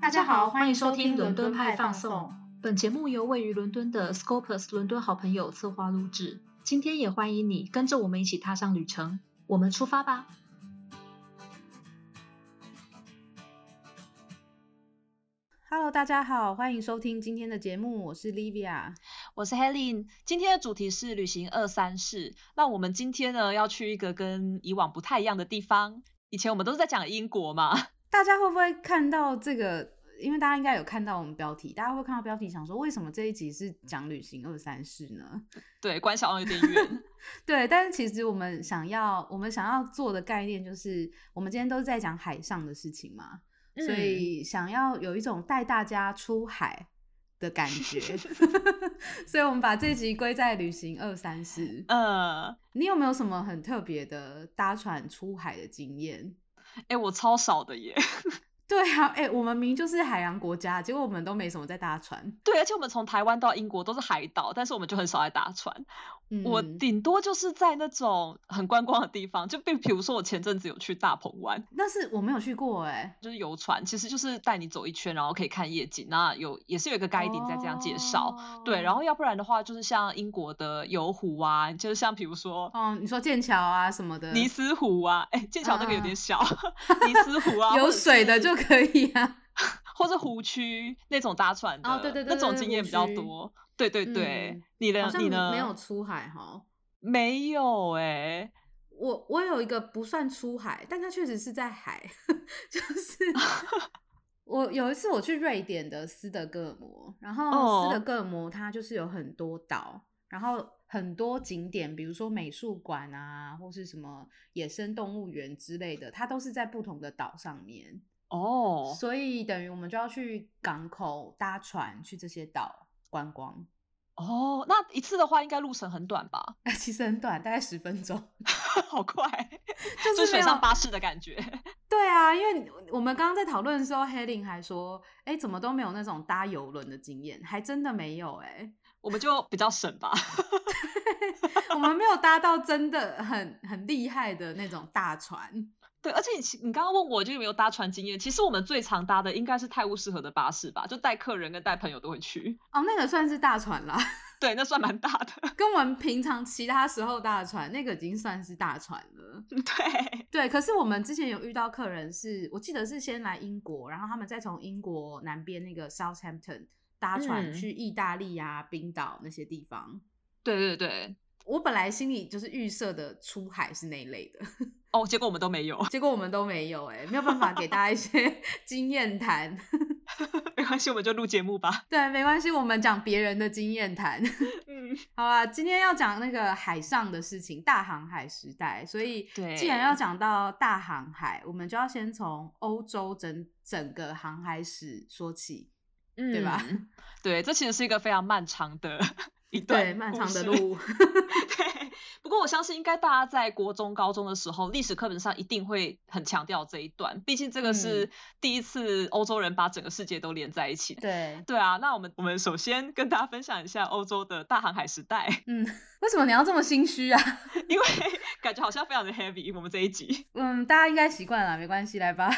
大家好，欢迎收听伦敦派放送。本节目由位于伦敦的 Scopus 伦敦好朋友策划录制。今天也欢迎你跟着我们一起踏上旅程，我们出发吧！Hello，大家好，欢迎收听今天的节目，我是 Livia，我是 Helen。今天的主题是旅行二三事。那我们今天呢要去一个跟以往不太一样的地方。以前我们都是在讲英国嘛，大家会不会看到这个？因为大家应该有看到我们标题，大家会看到标题想说，为什么这一集是讲旅行二三事呢？对，关小王有点远。对，但是其实我们想要，我们想要做的概念就是，我们今天都是在讲海上的事情嘛，所以想要有一种带大家出海的感觉，所以我们把这集归在旅行二三事。呃，你有没有什么很特别的搭船出海的经验？哎，我超少的耶。对啊，哎，我们明明就是海洋国家，结果我们都没什么在搭船。对，而且我们从台湾到英国都是海岛，但是我们就很少在搭船。我顶多就是在那种很观光的地方，就比比如说我前阵子有去大鹏湾，但是我没有去过哎，就是游船，其实就是带你走一圈，然后可以看夜景。那有也是有一个 guide 在这样介绍，对，然后要不然的话就是像英国的游湖啊，就是像比如说，嗯，你说剑桥啊什么的，尼斯湖啊，哎，剑桥那个有点小，尼斯湖啊，有水的就可以啊，或者湖区那种搭船的，对对对，那种经验比较多。对对对，你呢？你呢？没有出海哈？没有哎，我我有一个不算出海，但它确实是在海，就是 我有一次我去瑞典的斯德哥尔摩，然后斯德哥尔摩它就是有很多岛，然后很多景点，比如说美术馆啊，或是什么野生动物园之类的，它都是在不同的岛上面哦，所以等于我们就要去港口搭船去这些岛。观光哦，那一次的话应该路程很短吧？其实很短，大概十分钟，好快，就是水上巴士的感觉。对啊，因为我们刚刚在讨论的时候，黑林还说，哎，怎么都没有那种搭游轮的经验，还真的没有哎，我们就比较省吧，我们没有搭到真的很很厉害的那种大船。对，而且你你刚刚问我就有没有搭船经验，其实我们最常搭的应该是泰晤士河的巴士吧，就带客人跟带朋友都会去。哦，那个算是大船啦。对，那算蛮大的，跟我们平常其他时候搭的船，那个已经算是大船了。对对，可是我们之前有遇到客人，是我记得是先来英国，然后他们再从英国南边那个 Southampton 搭船去意大利呀、冰岛那些地方。对对对。我本来心里就是预设的出海是那一类的哦，结果我们都没有，结果我们都没有，哎，没有办法给大家一些 经验谈，没关系，我们就录节目吧。对，没关系，我们讲别人的经验谈。嗯，好啊，今天要讲那个海上的事情，大航海时代，所以既然要讲到大航海，我们就要先从欧洲整整个航海史说起，嗯对吧？对，这其实是一个非常漫长的。一段漫长的路，对。不过我相信，应该大家在国中、高中的时候，历史课本上一定会很强调这一段。毕竟这个是第一次欧洲人把整个世界都连在一起。对，对啊。那我们我们首先跟大家分享一下欧洲的大航海时代。嗯，为什么你要这么心虚啊？因为感觉好像非常的 heavy。我们这一集，嗯，大家应该习惯了，没关系，来吧。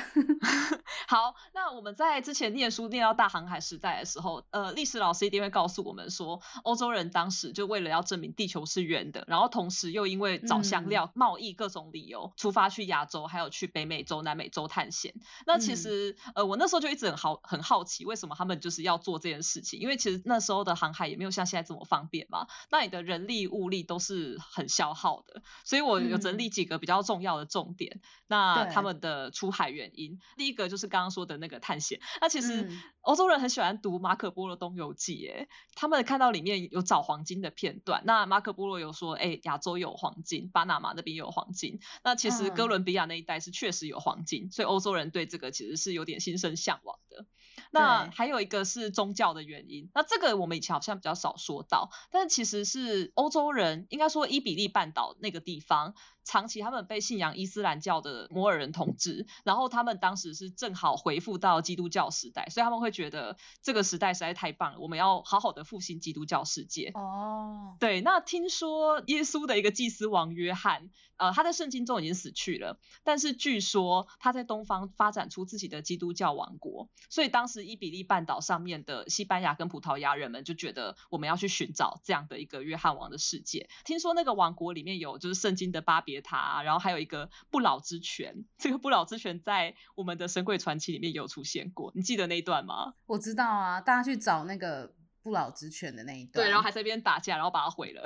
好，那我们在之前念书念到大航海时代的时候，呃，历史老师一定会告诉我们说，欧洲人当时就为了要证明地球是圆的，然后同时又因为找香料、贸易各种理由，出发去亚洲，还有去北美洲、南美洲探险。那其实，呃，我那时候就一直很好很好奇，为什么他们就是要做这件事情？因为其实那时候的航海也没有像现在这么方便嘛，那你的人力物力都是很消耗的。所以我有整理几个比较重要的重点，那他们的出海原因，第一个就是刚刚说的那个探险。那其实欧洲人很喜欢读马可波罗东游记，哎，他们看到里面有找黄金的片段。那马可波罗有说，哎，亚洲有黄金，巴拿马那边有黄金。那其实哥伦比亚那一带是确实有黄金，所以欧洲人对这个其实是有点心生向往的。那还有一个是宗教的原因，那这个我们以前好像比较少说到，但是其实是欧洲人应该说伊比利半岛那个地方，长期他们被信仰伊斯兰教的摩尔人统治，然后他们当时是正好回复到基督教时代，所以他们会觉得这个时代实在太棒了，我们要好好的复兴基督教世界。哦，对，那听说耶稣的一个祭司王约翰。呃，他在圣经中已经死去了，但是据说他在东方发展出自己的基督教王国，所以当时伊比利半岛上面的西班牙跟葡萄牙人们就觉得我们要去寻找这样的一个约翰王的世界。听说那个王国里面有就是圣经的巴别塔，然后还有一个不老之泉，这个不老之泉在我们的神鬼传奇里面有出现过，你记得那一段吗？我知道啊，大家去找那个。不老之犬的那一段，对，然后还在那边打架，然后把它毁了。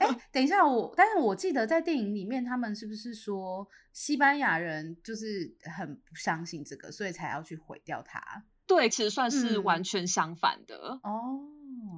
哎，等一下，我，但是我记得在电影里面，他们是不是说西班牙人就是很不相信这个，所以才要去毁掉它？对，其实算是完全相反的哦。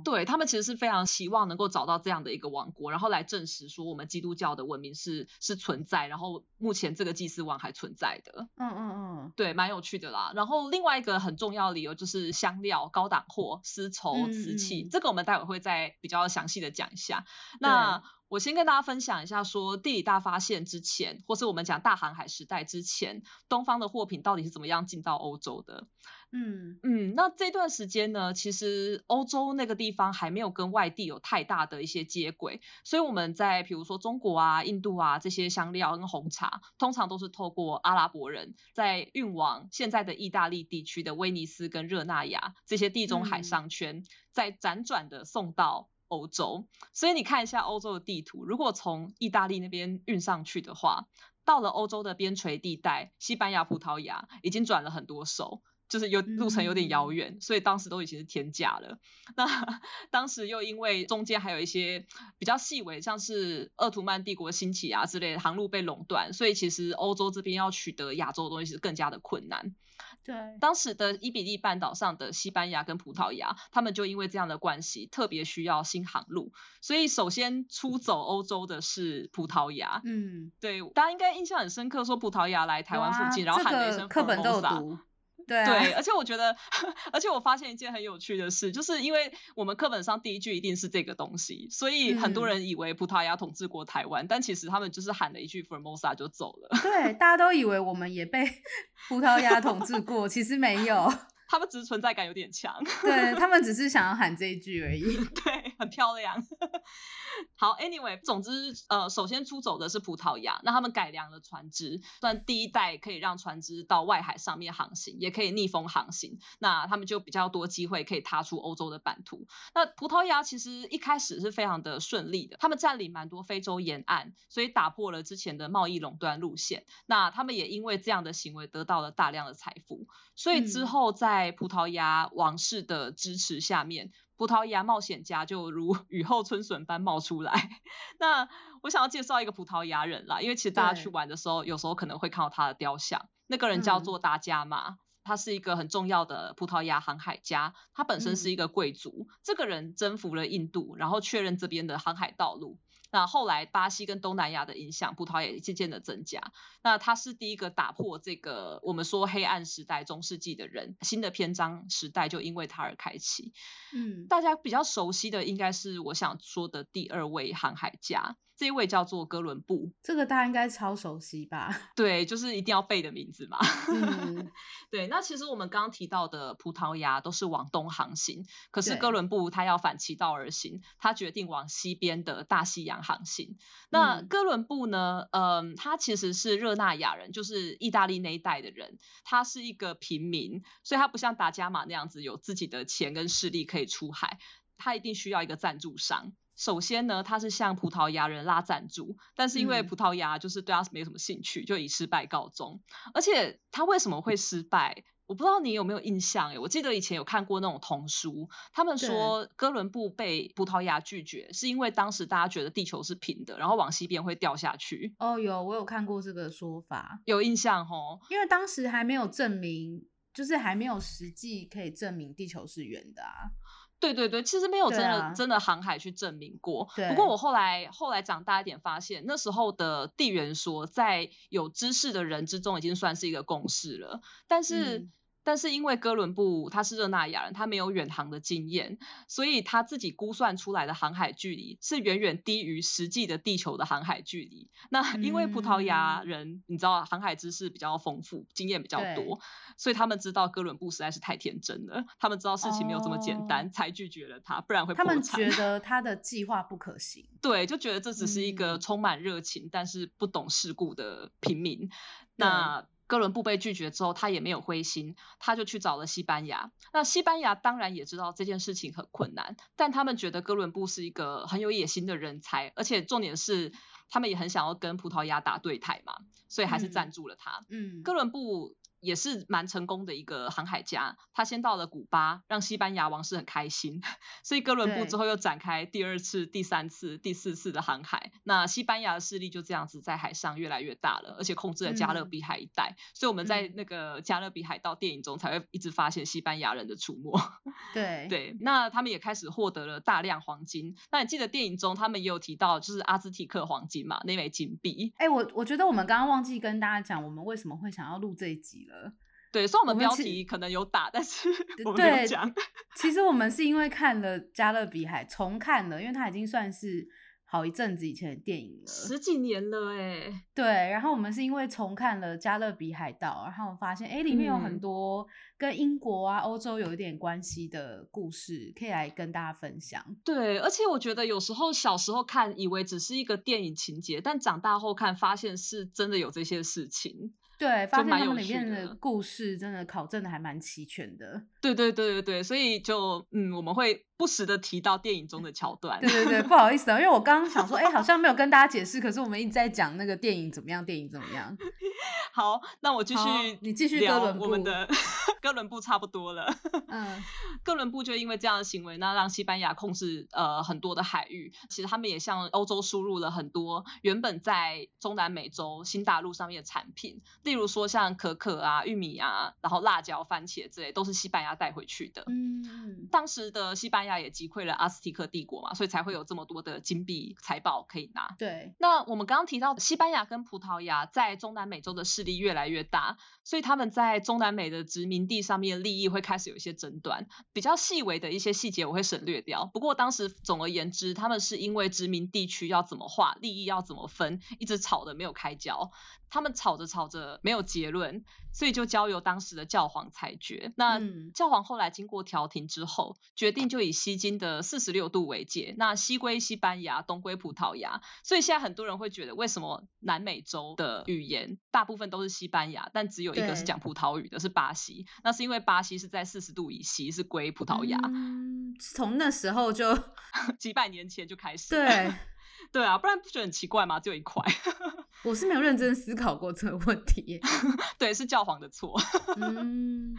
对他们其实是非常希望能够找到这样的一个王国，然后来证实说我们基督教的文明是是存在，然后目前这个祭司王还存在的。嗯嗯嗯，对，蛮有趣的啦。然后另外一个很重要的理由就是香料、高档货、丝绸、瓷器，这个我们待会会再比较详细的讲一下。那我先跟大家分享一下，说地理大发现之前，或是我们讲大航海时代之前，东方的货品到底是怎么样进到欧洲的？嗯嗯，那这段时间呢，其实欧洲那个地方还没有跟外地有太大的一些接轨，所以我们在比如说中国啊、印度啊这些香料跟红茶，通常都是透过阿拉伯人在运往现在的意大利地区的威尼斯跟热那亚这些地中海商圈，再辗转的送到。欧洲，所以你看一下欧洲的地图，如果从意大利那边运上去的话，到了欧洲的边陲地带，西班牙、葡萄牙已经转了很多手，就是有路程有点遥远，所以当时都已经是天价了。那 当时又因为中间还有一些比较细微，像是鄂图曼帝国兴起啊之类的航路被垄断，所以其实欧洲这边要取得亚洲的东西是更加的困难。对，当时的伊比利半岛上的西班牙跟葡萄牙，他们就因为这样的关系，特别需要新航路，所以首先出走欧洲的是葡萄牙。嗯，对，大家应该印象很深刻，说葡萄牙来台湾附近，然后喊了一声课本都有读。对，而且我觉得，而且我发现一件很有趣的事，就是因为我们课本上第一句一定是这个东西，所以很多人以为葡萄牙统治过台湾，但其实他们就是喊了一句 Formosa 就走了。对，大家都以为我们也被 葡萄牙统治过，其实没有。他们只是存在感有点强，对 他们只是想要喊这一句而已。对，很漂亮。好，Anyway，总之，呃，首先出走的是葡萄牙，那他们改良了船只，算第一代可以让船只到外海上面航行，也可以逆风航行，那他们就比较多机会可以踏出欧洲的版图。那葡萄牙其实一开始是非常的顺利的，他们占领蛮多非洲沿岸，所以打破了之前的贸易垄断路线。那他们也因为这样的行为得到了大量的财富，所以之后在在葡萄牙王室的支持下面，葡萄牙冒险家就如 雨后春笋般冒出来。那我想要介绍一个葡萄牙人啦，因为其实大家去玩的时候，有时候可能会看到他的雕像。那个人叫做达伽马，他是一个很重要的葡萄牙航海家，他本身是一个贵族。这个人征服了印度，然后确认这边的航海道路。那后来巴西跟东南亚的影响，葡萄牙也渐渐的增加。那他是第一个打破这个我们说黑暗时代中世纪的人，新的篇章时代就因为他而开启。嗯，大家比较熟悉的应该是我想说的第二位航海家。这一位叫做哥伦布，这个大家应该超熟悉吧？对，就是一定要背的名字嘛。嗯，对。那其实我们刚刚提到的葡萄牙都是往东航行，可是哥伦布他要反其道而行，他决定往西边的大西洋航行。那哥伦布呢？嗯，他其实是热那亚人，就是意大利那一带的人。他是一个平民，所以他不像达伽马那样子有自己的钱跟势力可以出海，他一定需要一个赞助商。首先呢，他是向葡萄牙人拉赞助，但是因为葡萄牙就是对他没什么兴趣，就以失败告终。而且他为什么会失败？我不知道你有没有印象诶，我记得以前有看过那种童书，他们说哥伦布被葡萄牙拒绝，是因为当时大家觉得地球是平的，然后往西边会掉下去。哦，有，我有看过这个说法，有印象吼。因为当时还没有证明，就是还没有实际可以证明地球是圆的啊。对对对，其实没有真的真的航海去证明过。不过我后来后来长大一点，发现那时候的地缘说，在有知识的人之中已经算是一个共识了。但是但是因为哥伦布他是热那亚人，他没有远航的经验，所以他自己估算出来的航海距离是远远低于实际的地球的航海距离。那因为葡萄牙人你知道航海知识比较丰富，经验比较多，所以他们知道哥伦布实在是太天真了，他们知道事情没有这么简单，才拒绝了他，不然会他们觉得 他的计划不可行，对，就觉得这只是一个充满热情但是不懂世故的平民。那哥伦布被拒绝之后，他也没有灰心，他就去找了西班牙。那西班牙当然也知道这件事情很困难，但他们觉得哥伦布是一个很有野心的人才，而且重点是他们也很想要跟葡萄牙打对台嘛，所以还是赞助了他。嗯，哥伦布。也是蛮成功的一个航海家，他先到了古巴，让西班牙王室很开心，所以哥伦布之后又展开第二次、第三次、第四次的航海，那西班牙的势力就这样子在海上越来越大了，而且控制了加勒比海一带，所以我们在那个加勒比海盗电影中才会一直发现西班牙人的出没。对。对，那他们也开始获得了大量黄金，那你记得电影中他们也有提到就是阿兹提克黄金嘛，那枚金币。哎，我我觉得我们刚刚忘记跟大家讲，我们为什么会想要录这一集了。对，虽然我们标题可能有打，但是我们没有讲。其实我们是因为看了《加勒比海》，重看了，因为它已经算是好一阵子以前的电影了，十几年了哎。对，然后我们是因为重看了《加勒比海盗》，然后发现哎，里面有很多跟英国啊、欧洲有一点关系的故事，可以来跟大家分享。对，而且我觉得有时候小时候看，以为只是一个电影情节，但长大后看，发现是真的有这些事情。对，发现他们里面的故事真的考证的还蛮齐全的。对对对对对，所以就嗯，我们会。不时的提到电影中的桥段，对对对，不好意思啊，因为我刚刚想说，哎，好像没有跟大家解释，可是我们一直在讲那个电影怎么样，电影怎么样。好，那我继续，你继续聊我们的哥伦布差不多了。嗯，哥伦布就因为这样的行为，那让西班牙控制呃很多的海域。其实他们也向欧洲输入了很多原本在中南美洲新大陆上面的产品，例如说像可可啊、玉米啊，然后辣椒、番茄之类，都是西班牙带回去的。嗯，当时的西班亚也击溃了阿斯提克帝国嘛，所以才会有这么多的金币财宝可以拿。对，那我们刚刚提到西班牙跟葡萄牙在中南美洲的势力越来越大，所以他们在中南美的殖民地上面利益会开始有一些争端，比较细微的一些细节我会省略掉。不过当时总而言之，他们是因为殖民地区要怎么划，利益要怎么分，一直吵的没有开交。他们吵着吵着没有结论，所以就交由当时的教皇裁决。那教皇后来经过调停之后，决定就以西经的四十六度为界，那西归西班牙，东归葡萄牙。所以现在很多人会觉得，为什么南美洲的语言大部分都是西班牙，但只有一个是讲葡萄语的，是巴西？那是因为巴西是在四十度以西，是归葡萄牙。嗯从那时候就 几百年前就开始。对。对啊，不然不觉得很奇怪吗？只有一块，我是没有认真思考过这个问题。对，是教皇的错。嗯。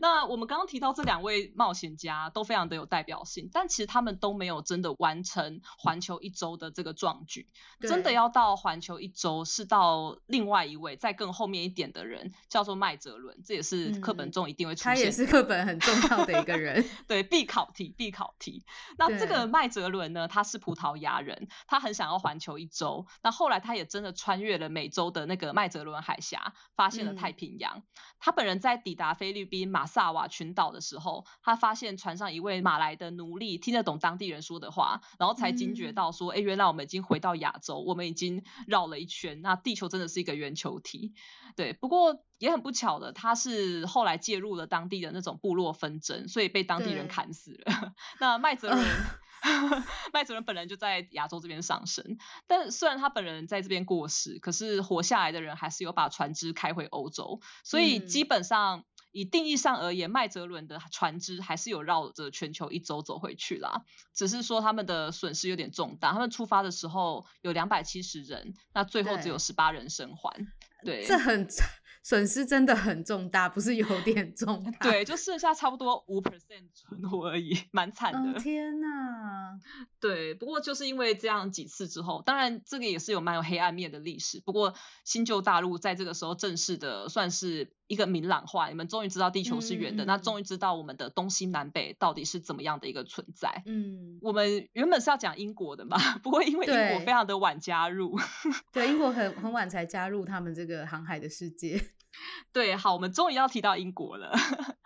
那我们刚刚提到这两位冒险家都非常的有代表性，但其实他们都没有真的完成环球一周的这个壮举。真的要到环球一周，是到另外一位在更后面一点的人，叫做麦哲伦，这也是课本中一定会出现。他也是课本很重要的一个人，对，必考题，必考题。那这个麦哲伦呢，他是葡萄牙人，他很想要环球一周。那后来他也真的穿越了美洲的那个麦哲伦海峡，发现了太平洋。他本人在抵达菲律宾马萨瓦群岛的时候，他发现船上一位马来的奴隶听得懂当地人说的话，然后才惊觉到说，哎，原来我们已经回到亚洲，我们已经绕了一圈，那地球真的是一个圆球体。对，不过也很不巧的，他是后来介入了当地的那种部落纷争，所以被当地人砍死了。那麦哲伦。麦哲伦本人就在亚洲这边上升，但虽然他本人在这边过世，可是活下来的人还是有把船只开回欧洲，所以基本上以定义上而言，麦哲伦的船只还是有绕着全球一周走回去啦。只是说他们的损失有点重大，他们出发的时候有两百七十人，那最后只有十八人生还。对，这很。损失真的很重大，不是有点重 大？对，就剩下差不多五 percent 存活而已，蛮惨的。天呐！对，不过就是因为这样几次之后，当然这个也是有蛮有黑暗面的历史。不过新旧大陆在这个时候正式的算是一个明朗化，你们终于知道地球是圆的，那终于知道我们的东西南北到底是怎么样的一个存在。嗯，我们原本是要讲英国的嘛，不过因为英国非常的晚加入，对，英国很很晚才加入他们这个航海的世界。对，好，我们终于要提到英国了。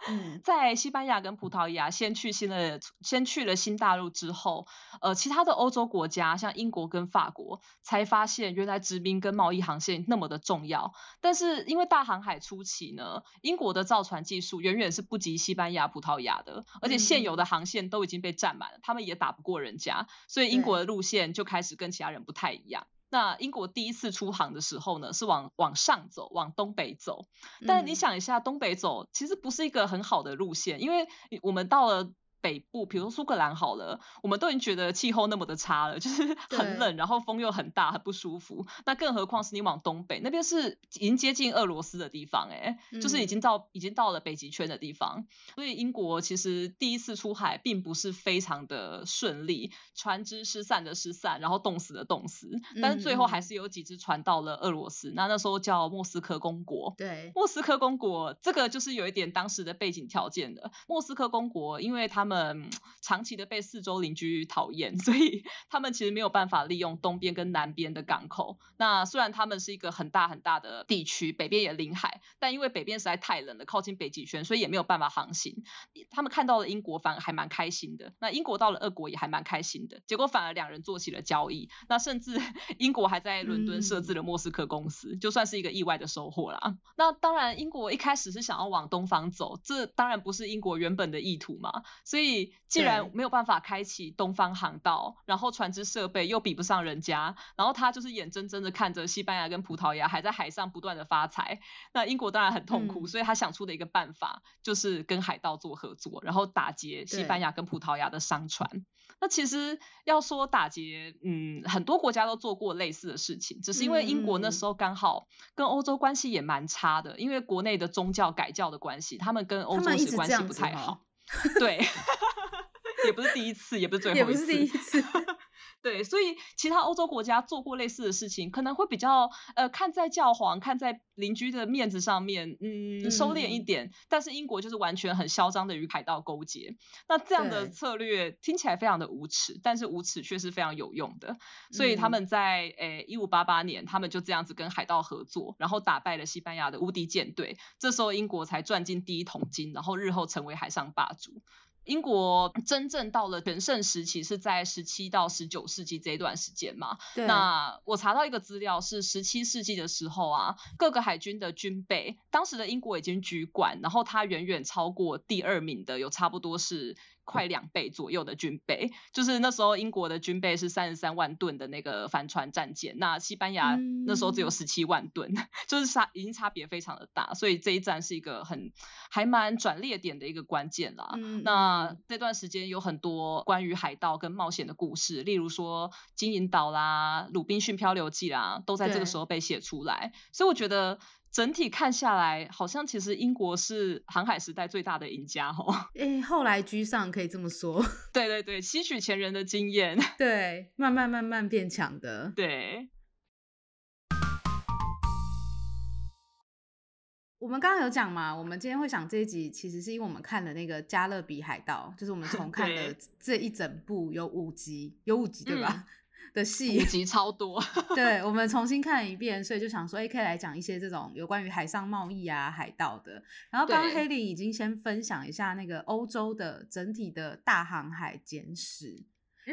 嗯，在西班牙跟葡萄牙先去新的先去了新大陆之后，呃，其他的欧洲国家像英国跟法国才发现原来殖民跟贸易航线那么的重要。但是因为大航海初期呢，英国的造船技术远远是不及西班牙、葡萄牙的，而且现有的航线都已经被占满了，他们也打不过人家，所以英国的路线就开始跟其他人不太一样。那英国第一次出航的时候呢，是往往上走，往东北走。但是你想一下，东北走其实不是一个很好的路线，因为我们到了。北部，比如苏格兰好了，我们都已经觉得气候那么的差了，就是很冷，然后风又很大，很不舒服。那更何况是你往东北那边是已经接近俄罗斯的地方，哎，就是已经到已经到了北极圈的地方。所以英国其实第一次出海并不是非常的顺利，船只失散的失散，然后冻死的冻死。但是最后还是有几只船到了俄罗斯，那那时候叫莫斯科公国。对，莫斯科公国这个就是有一点当时的背景条件的。莫斯科公国，因为他们嗯，长期的被四周邻居讨厌，所以他们其实没有办法利用东边跟南边的港口。那虽然他们是一个很大很大的地区，北边也临海，但因为北边实在太冷了，靠近北极圈，所以也没有办法航行。他们看到了英国，反而还蛮开心的。那英国到了俄国也还蛮开心的，结果反而两人做起了交易。那甚至 英国还在伦敦设置了莫斯科公司，就算是一个意外的收获啦。那当然，英国一开始是想要往东方走，这当然不是英国原本的意图嘛，所以。既然没有办法开启东方航道，然后船只设备又比不上人家，然后他就是眼睁睁的看着西班牙跟葡萄牙还在海上不断的发财，那英国当然很痛苦，所以他想出的一个办法就是跟海盗做合作，然后打劫西班牙跟葡萄牙的商船。那其实要说打劫，嗯，很多国家都做过类似的事情，只是因为英国那时候刚好跟欧洲关系也蛮差的，因为国内的宗教改教的关系，他们跟欧洲是关系不太好。对，也不是第一次，也不是最后一次，也不是第一次。对，所以其他欧洲国家做过类似的事情，可能会比较呃看在教皇、看在邻居的面子上面，嗯，收敛一点。但是英国就是完全很嚣张的与海盗勾结，那这样的策略听起来非常的无耻，但是无耻却是非常有用的。所以他们在诶一五八八年，他们就这样子跟海盗合作，然后打败了西班牙的无敌舰队。这时候英国才赚进第一桶金，然后日后成为海上霸主。英国真正到了全盛时期是在十七到十九世纪这一段时间嘛？那我查到一个资料是十七世纪的时候啊，各个海军的军备，当时的英国已经居冠，然后它远远超过第二名的，有差不多是。快两倍左右的军备，就是那时候英国的军备是三十三万吨的那个帆船战舰，那西班牙那时候只有十七万吨，就是差已经差别非常的大，所以这一战是一个很还蛮转捩点的一个关键啦。那这段时间有很多关于海盗跟冒险的故事，例如说金银岛啦、鲁滨逊漂流记啦，都在这个时候被写出来，所以我觉得。整体看下来，好像其实英国是航海时代最大的赢家哦。诶，后来居上可以这么说。对对对，吸取前人的经验。对，慢慢慢慢变强的。对。我们刚刚有讲嘛，我们今天会想这一集，其实是因为我们看了那个《加勒比海盗》，就是我们重看了这一整部，有五集，有五集对吧？的戏集超多，对我们重新看一遍，所以就想说，哎，可以来讲一些这种有关于海上贸易啊、海盗的。然后刚刚黑林已经先分享一下那个欧洲的整体的大航海简史，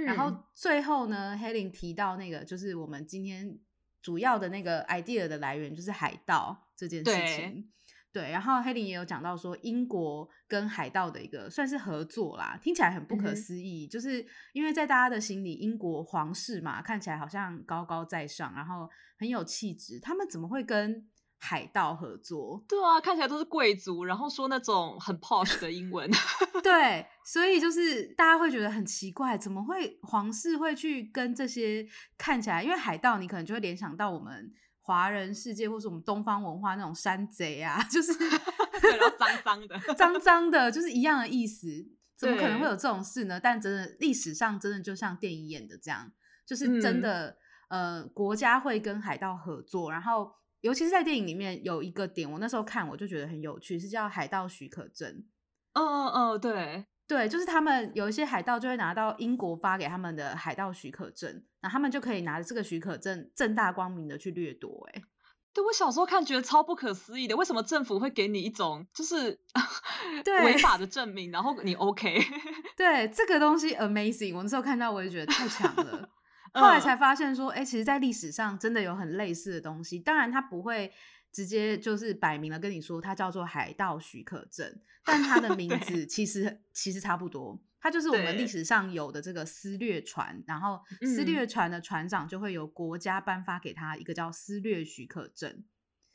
然后最后呢，黑林提到那个就是我们今天主要的那个 idea 的来源，就是海盗这件事情。对，然后黑林也有讲到说，英国跟海盗的一个算是合作啦，听起来很不可思议，就是因为在大家的心里，英国皇室嘛，看起来好像高高在上，然后很有气质，他们怎么会跟海盗合作？对啊，看起来都是贵族，然后说那种很 posh 的英文。对，所以就是大家会觉得很奇怪，怎么会皇室会去跟这些看起来，因为海盗你可能就会联想到我们。华人世界或是我们东方文化那种山贼啊，就是 脏脏的，脏脏的，就是一样的意思。怎么可能会有这种事呢？但真的历史上真的就像电影演的这样，就是真的呃，国家会跟海盗合作。然后，尤其是在电影里面有一个点，我那时候看我就觉得很有趣，是叫海盗许可证。哦哦哦，对。对，就是他们有一些海盗就会拿到英国发给他们的海盗许可证，那他们就可以拿着这个许可证正大光明的去掠夺。哎，对我小时候看觉得超不可思议的，为什么政府会给你一种就是 对违法的证明，然后你 OK？对这个东西 amazing，我那时候看到我也觉得太强了。后来才发现说，哎，其实，在历史上真的有很类似的东西。当然，它不会直接就是摆明了跟你说它叫做海盗许可证，但它的名字其实其实差不多。它就是我们历史上有的这个私掠船，然后私掠船的船长就会由国家颁发给他一个叫私掠许可证。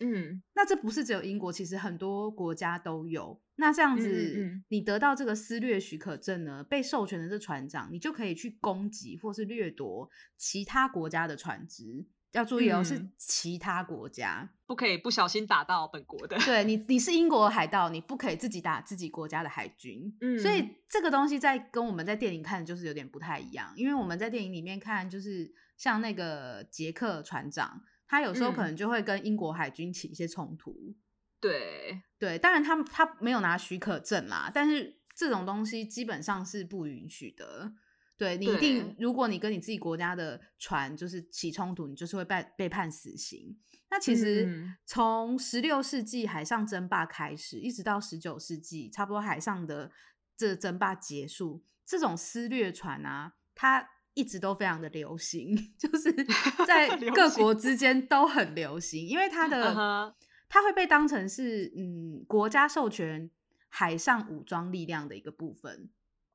嗯，那这不是只有英国，其实很多国家都有。那这样子，你得到这个私掠许可证呢，被授权的这船长，你就可以去攻击或是掠夺其他国家的船只。要注意哦，是其他国家，不可以不小心打到本国的。对你，你是英国海盗，你不可以自己打自己国家的海军。嗯，所以这个东西在跟我们在电影看就是有点不太一样，因为我们在电影里面看，就是像那个杰克船长。他有时候可能就会跟英国海军起一些冲突，对对，当然他他没有拿许可证啦，但是这种东西基本上是不允许的。对你一定，如果你跟你自己国家的船就是起冲突，你就是会被被判死刑。那其实从十六世纪海上争霸开始，一直到十九世纪，差不多海上的这争霸结束，这种私掠船啊，它。一直都非常的流行，就是 在各国之间都很流行，因为它的它会被当成是嗯国家授权海上武装力量的一个部分，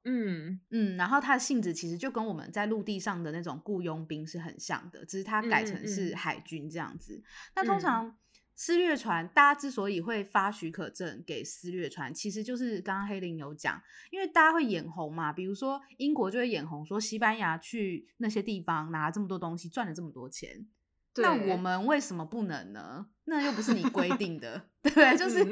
嗯嗯，然后它的性质其实就跟我们在陆地上的那种雇佣兵是很像的，只是它改成是海军这样子。那通常。私掠船，大家之所以会发许可证给私掠船，其实就是刚刚黑林有讲，因为大家会眼红嘛。比如说英国就会眼红，说西班牙去那些地方拿了这么多东西，赚了这么多钱，那我们为什么不能呢？那又不是你规 定的，对不对？就是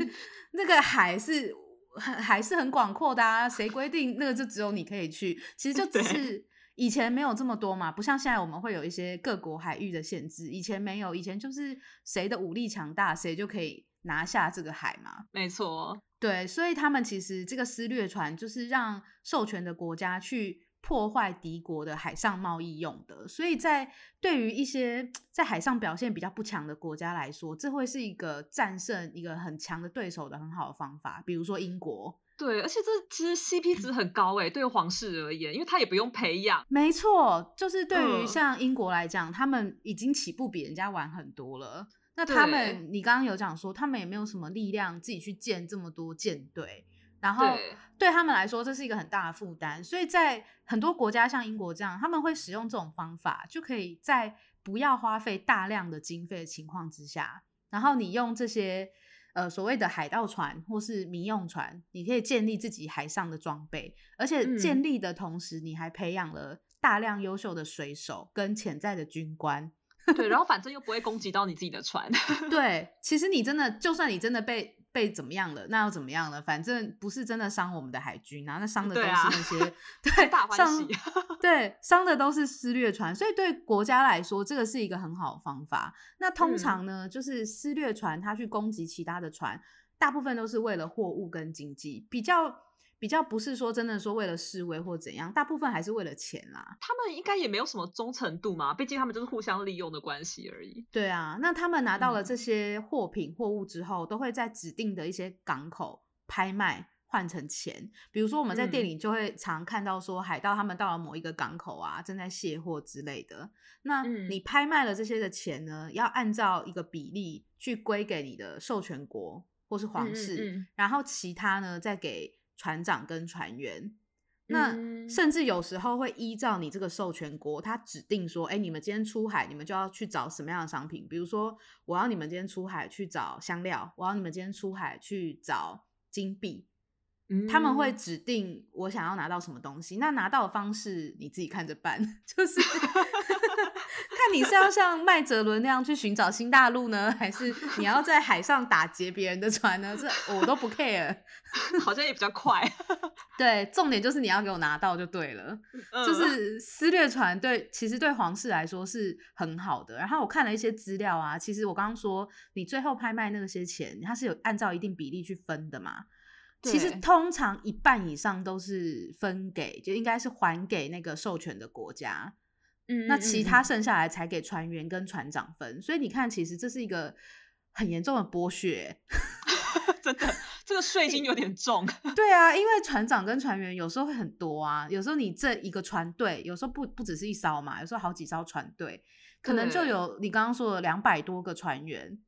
那个海是还是很广阔的啊，谁规定那个就只有你可以去？其实就 只是。以前没有这么多嘛，不像现在我们会有一些各国海域的限制。以前没有，以前就是谁的武力强大，谁就可以拿下这个海嘛。没错，对，所以他们其实这个私掠船就是让授权的国家去破坏敌国的海上贸易用的。所以在对于一些在海上表现比较不强的国家来说，这会是一个战胜一个很强的对手的很好的方法。比如说英国。对，而且这其实 CP 值很高哎，对皇室而言，因为他也不用培养。没错，就是对于像英国来讲，他们已经起步比人家晚很多了。那他们，你刚刚有讲说，他们也没有什么力量自己去建这么多舰队，然后对他们来说，这是一个很大的负担。所以在很多国家，像英国这样，他们会使用这种方法，就可以在不要花费大量的经费的情况之下，然后你用这些。呃，所谓的海盗船或是民用船，你可以建立自己海上的装备，而且建立的同时，你还培养了大量优秀的水手跟潜在的军官。对，然后反正又不会攻击到你自己的船。对，其实你真的，就算你真的被。被怎么样了？那又怎么样了？反正不是真的伤我们的海军啊，那伤的都是那些 对伤对伤的都是私掠船，所以对国家来说，这个是一个很好的方法。那通常呢，就是私掠船它去攻击其他的船，大部分都是为了货物跟经济比较。比较不是说真的说为了示威或怎样，大部分还是为了钱啦。他们应该也没有什么忠诚度嘛，毕竟他们就是互相利用的关系而已。对啊，那他们拿到了这些货品货物之后，都会在指定的一些港口拍卖换成钱。比如说我们在店里就会常看到说海盗他们到了某一个港口啊，正在卸货之类的。那你拍卖了这些的钱呢，要按照一个比例去归给你的授权国或是皇室，然后其他呢再给。船长跟船员，那甚至有时候会依照你这个授权国，他指定说，哎，你们今天出海，你们就要去找什么样的商品？比如说，我要你们今天出海去找香料，我要你们今天出海去找金币。他们会指定我想要拿到什么东西，那拿到的方式你自己看着办，就是看你是要像麦哲伦那样去寻找新大陆呢，还是你要在海上打劫别人的船呢？这我都不 care，好像也比较快。对，重点就是你要给我拿到就对了。就是撕掠船对，其实对皇室来说是很好的。然后我看了一些资料啊，其实我刚刚说你最后拍卖那些钱，它是有按照一定比例去分的嘛。其实通常一半以上都是分给，就应该是还给那个授权的国家，嗯，那其他剩下来才给船员跟船长分。所以你看，其实这是一个很严重的剥削，真的，这个税金有点重。对啊，因为船长跟船员有时候会很多啊，有时候你这一个船队，有时候不不只是一艘嘛，有时候好几艘船队，可能就有你刚刚说的两百多个船员。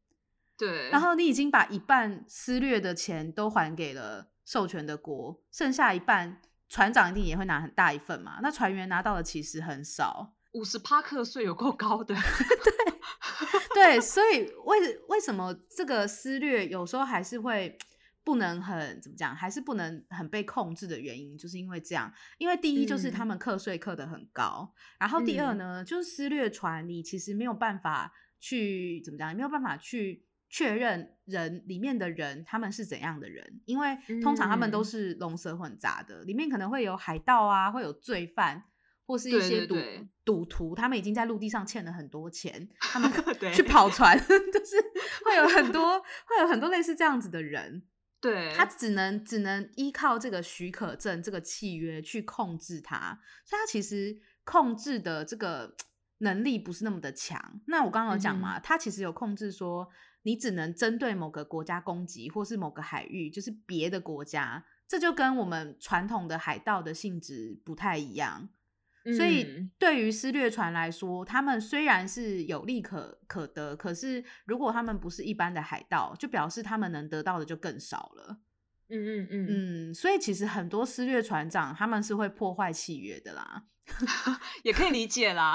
对，然后你已经把一半私掠的钱都还给了授权的国，剩下一半船长一定也会拿很大一份嘛，那船员拿到的其实很少。五十帕克税有够高的，对对，所以为为什么这个思略有时候还是会不能很怎么讲，还是不能很被控制的原因，就是因为这样。因为第一就是他们课税课的很高，然后第二呢，就是撕裂船你其实没有办法去怎么讲，没有办法去确认人里面的人他们是怎样的人，因为通常他们都是龙蛇混杂的，里面可能会有海盗啊，会有罪犯。或是一些赌赌徒，他们已经在陆地上欠了很多钱，他们 去跑船，就是会有很多 会有很多类似这样子的人。对，他只能只能依靠这个许可证这个契约去控制他，所以他其实控制的这个能力不是那么的强。那我刚刚有讲嘛，他其实有控制说，你只能针对某个国家攻击，或是某个海域，就是别的国家，这就跟我们传统的海盗的性质不太一样。所以，对于撕掠船来说，他们虽然是有利可可得，可是如果他们不是一般的海盗，就表示他们能得到的就更少了。嗯嗯嗯嗯，所以其实很多撕掠船长他们是会破坏契约的啦，也可以理解啦。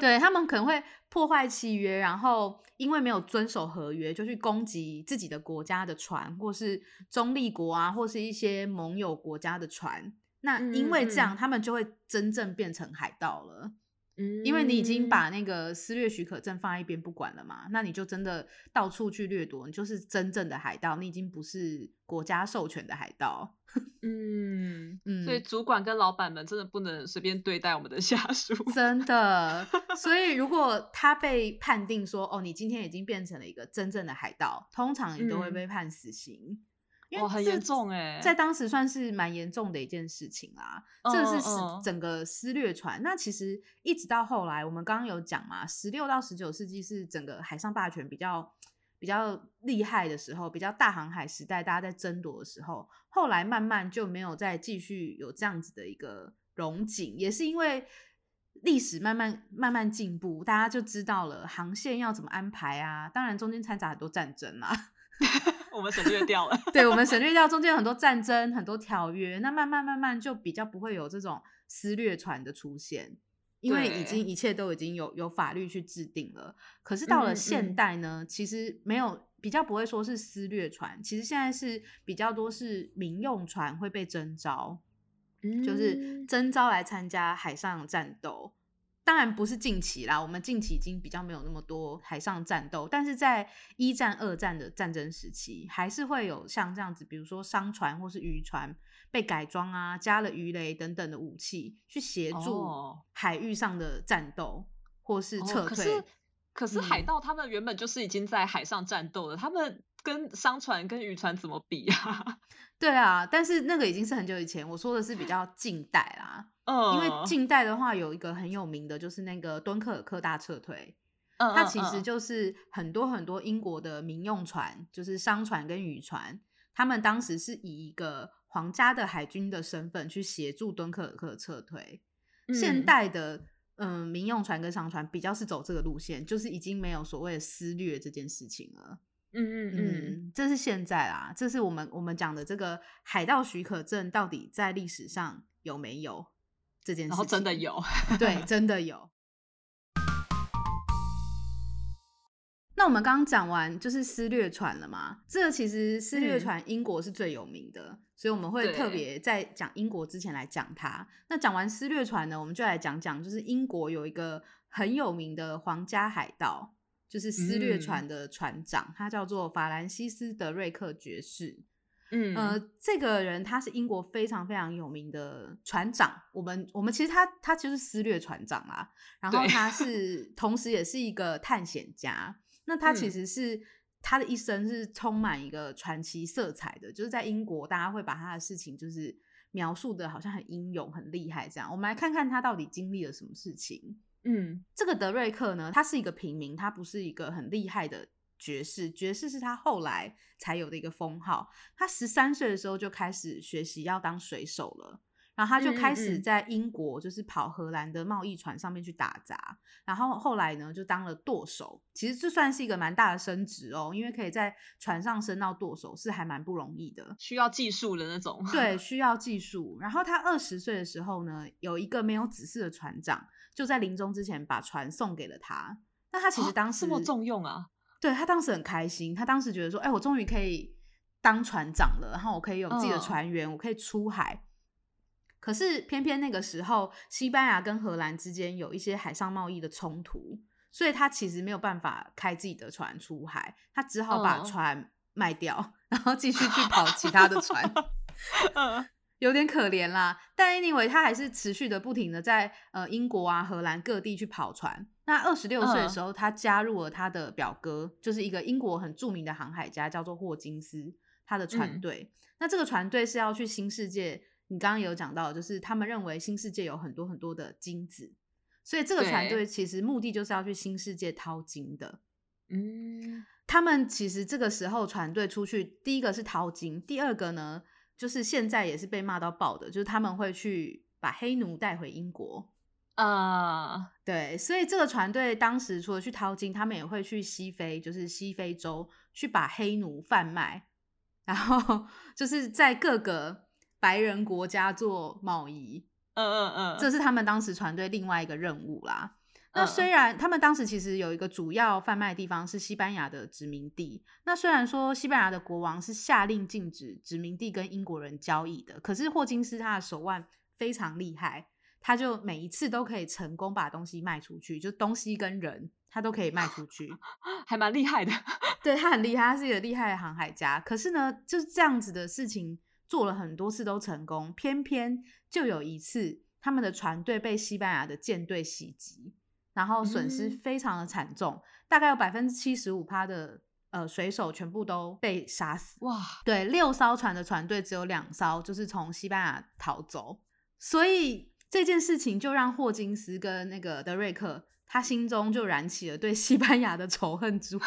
对他们可能会破坏契约，然后因为没有遵守合约，就去攻击自己的国家的船，或是中立国啊，或是一些盟友国家的船。那因为这样，他们就会真正变成海盗了。嗯，因为你已经把那个私掠许可证放在一边不管了嘛，那你就真的到处去掠夺，你就是真正的海盗，你已经不是国家授权的海盗。嗯 嗯，所以主管跟老板们真的不能随便对待我们的下属，真的。所以如果他被判定说，哦，你今天已经变成了一个真正的海盗，通常你都会被判死刑。哇，很严重哎，在当时算是蛮严重的一件事情啦。这是整个撕掠船。那其实一直到后来，我们刚刚有讲嘛，十六到十九世纪是整个海上霸权比较比较厉害的时候，比较大航海时代，大家在争夺的时候，后来慢慢就没有再继续有这样子的一个荣景，也是因为历史慢慢慢慢进步，大家就知道了航线要怎么安排啊。当然中间掺杂很多战争啦。我们省略掉了，对，我们省略掉中间有很多战争、很多条约，那慢慢慢慢就比较不会有这种私掠船的出现，因为已经一切都已经有有法律去制定了。可是到了现代呢，其实没有比较不会说是私掠船，其实现在是比较多是民用船会被征召，就是征召来参加海上战斗。当然不是近期啦，我们近期已经比较没有那么多海上战斗，但是在一战、二战的战争时期，还是会有像这样子，比如说商船或是渔船被改装啊，加了鱼雷等等的武器，去协助海域上的战斗或是撤退。可是，可是海盗他们原本就是已经在海上战斗了，他们跟商船跟渔船怎么比啊？对啊，但是那个已经是很久以前，我说的是比较近代啦。嗯，因为近代的话有一个很有名的，就是那个敦刻尔克大撤退。嗯，它其实就是很多很多英国的民用船，就是商船跟渔船，他们当时是以一个皇家的海军的身份去协助敦刻尔克撤退。现代的嗯民用船跟商船比较是走这个路线，就是已经没有所谓的私掠这件事情了。嗯嗯嗯，这是现在啦，这是我们我们讲的这个海盗许可证到底在历史上有没有？这件事，然后真的有，对，真的有。那我们刚刚讲完就是撕掠船了嘛？这其实撕掠船英国是最有名的，所以我们会特别在讲英国之前来讲它。那讲完撕掠船呢，我们就来讲讲，就是英国有一个很有名的皇家海盗，就是撕掠船的船长，他叫做法兰西斯·德瑞克爵士。嗯呃，这个人他是英国非常非常有名的船长。我们我们其实他他就是撕掠船长啦，然后他 是同时也是一个探险家。那他其实是他的一生是充满一个传奇色彩的，就是在英国大家会把他的事情就是描述的好像很英勇很厉害这样。我们来看看他到底经历了什么事情。嗯，这个德瑞克呢，他是一个平民，他不是一个很厉害的。爵士，爵士是他后来才有的一个封号。他十三岁的时候就开始学习要当水手了。然后他就开始在英国，就是跑荷兰的贸易船上面去打杂。然后后来呢，就当了舵手。其实这算是一个蛮大的升职哦，因为可以在船上升到舵手是还蛮不容易的，需要技术的那种。对，需要技术。然后他二十岁的时候呢，有一个没有指示的船长，就在临终之前把船送给了他。那他其实当时这么重用啊？对他当时很开心，他当时觉得说：“哎，我终于可以当船长了，然后我可以有自己的船员，我可以出海。”可是偏偏那个时候，西班牙跟荷兰之间有一些海上贸易的冲突，所以他其实没有办法开自己的船出海，他只好把船卖掉，然后继续去跑其他的船，有点可怜啦。但 anyway，他还是持续的不停的在呃英国啊、荷兰各地去跑船。那二十六岁的时候，他加入了他的表哥，就是一个英国很著名的航海家，叫做霍金斯，他的船队。那这个船队是要去新世界。你刚刚有讲到，就是他们认为新世界有很多很多的金子，所以这个船队其实目的就是要去新世界淘金的。嗯，他们其实这个时候船队出去，第一个是淘金，第二个呢，就是现在也是被骂到爆的，就是他们会去把黑奴带回英国。啊，对，所以这个船队当时除了去淘金，他们也会去西非，就是西非洲去把黑奴贩卖，然后就是在各个。白人国家做贸易，嗯嗯嗯，这是他们当时船队另外一个任务啦。那虽然他们当时其实有一个主要贩卖地方是西班牙的殖民地，那虽然说西班牙的国王是下令禁止殖民地跟英国人交易的，可是霍金斯他的手腕非常厉害，他就每一次都可以成功把东西卖出去，就东西跟人他都可以卖出去，还蛮厉害的。对他很厉害，他是一个厉害的航海家。可是呢，就是这样子的事情。做了很多次都成功，偏偏就有一次，他们的船队被西班牙的舰队袭击，然后损失非常的惨重，大概有百分之七十五趴的呃水手全部都被杀死。哇，对，六艘船的船队只有两艘就是从西班牙逃走，所以这件事情就让霍金斯跟那个德瑞克他心中就燃起了对西班牙的仇恨之火。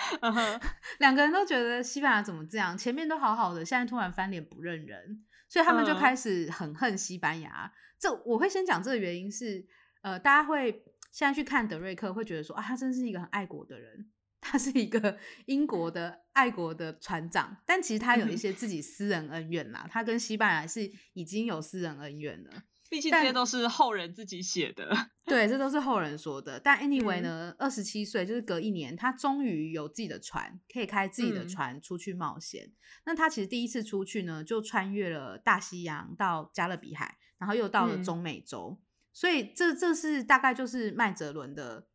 两个人都觉得西班牙怎么这样？前面都好好的，现在突然翻脸不认人，所以他们就开始很恨西班牙。这我会先讲这个原因是，呃，大家会现在去看德瑞克，会觉得说啊，他真是一个很爱国的人，他是一个 英国的爱国的船长，但其实他有一 些自己私人恩怨啦，他跟西班牙是已经有私人恩怨了。毕竟这些都是后人自己写的，对，这都是后人说的。但 anyway 呢，二十七岁就是隔一年，他终于有自己的船，可以开自己的船出去冒险。那他其实第一次出去呢，就穿越了大西洋到加勒比海，然后又到了中美洲。所以这这是大概就是麦哲伦的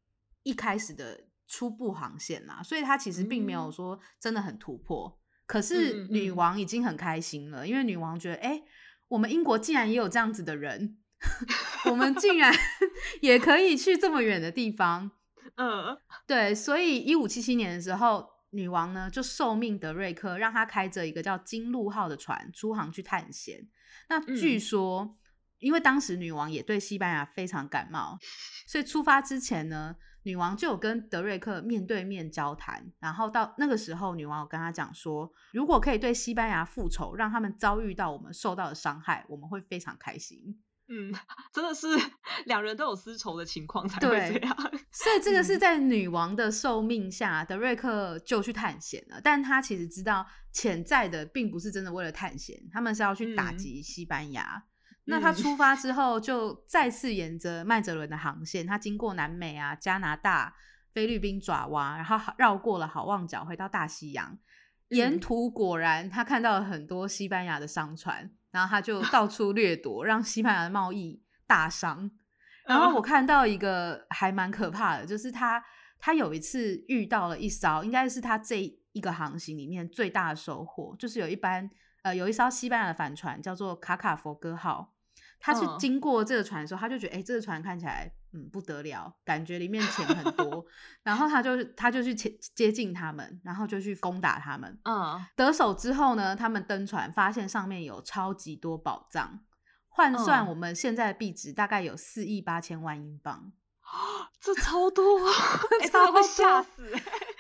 一开始的初步航线啦。所以他其实并没有说真的很突破。可是女王已经很开心了，因为女王觉得，哎。我们英国竟然也有这样子的人，我们竟然 也可以去这么远的地方。嗯，对，所以一五七七年的时候，女王呢就受命德瑞克，让他开着一个叫金鹿号的船出航去探险。那据说，因为当时女王也对西班牙非常感冒，所以出发之前呢。女王就有跟德瑞克面对面交谈，然后到那个时候，女王有跟他讲说，如果可以对西班牙复仇，让他们遭遇到我们受到的伤害，我们会非常开心。嗯，真的是两人都有私仇的情况才会这样。所以这个是在女王的受命下，德瑞克就去探险了。但他其实知道潜在的并不是真的为了探险，他们是要去打击西班牙。那他出发之后，就再次沿着麦哲伦的航线，他经过南美啊、加拿大、菲律宾爪哇，然后绕过了好望角，回到大西洋。沿途果然他看到了很多西班牙的商船，然后他就到处掠夺，让西班牙的贸易大伤。然后我看到一个还蛮可怕的，就是他他有一次遇到了一艘，应该是他这一个航行里面最大的收获，就是有一班呃有一艘西班牙的帆船叫做卡卡佛哥号。他去经过这个船的时候，他就觉得，哎，这个船看起来，嗯，不得了，感觉里面钱很多。然后他就他就去接接近他们，然后就去攻打他们。嗯，得手之后呢，他们登船，发现上面有超级多宝藏，换算我们现在的币值，大概有四亿八千万英镑。这超多，超会吓死，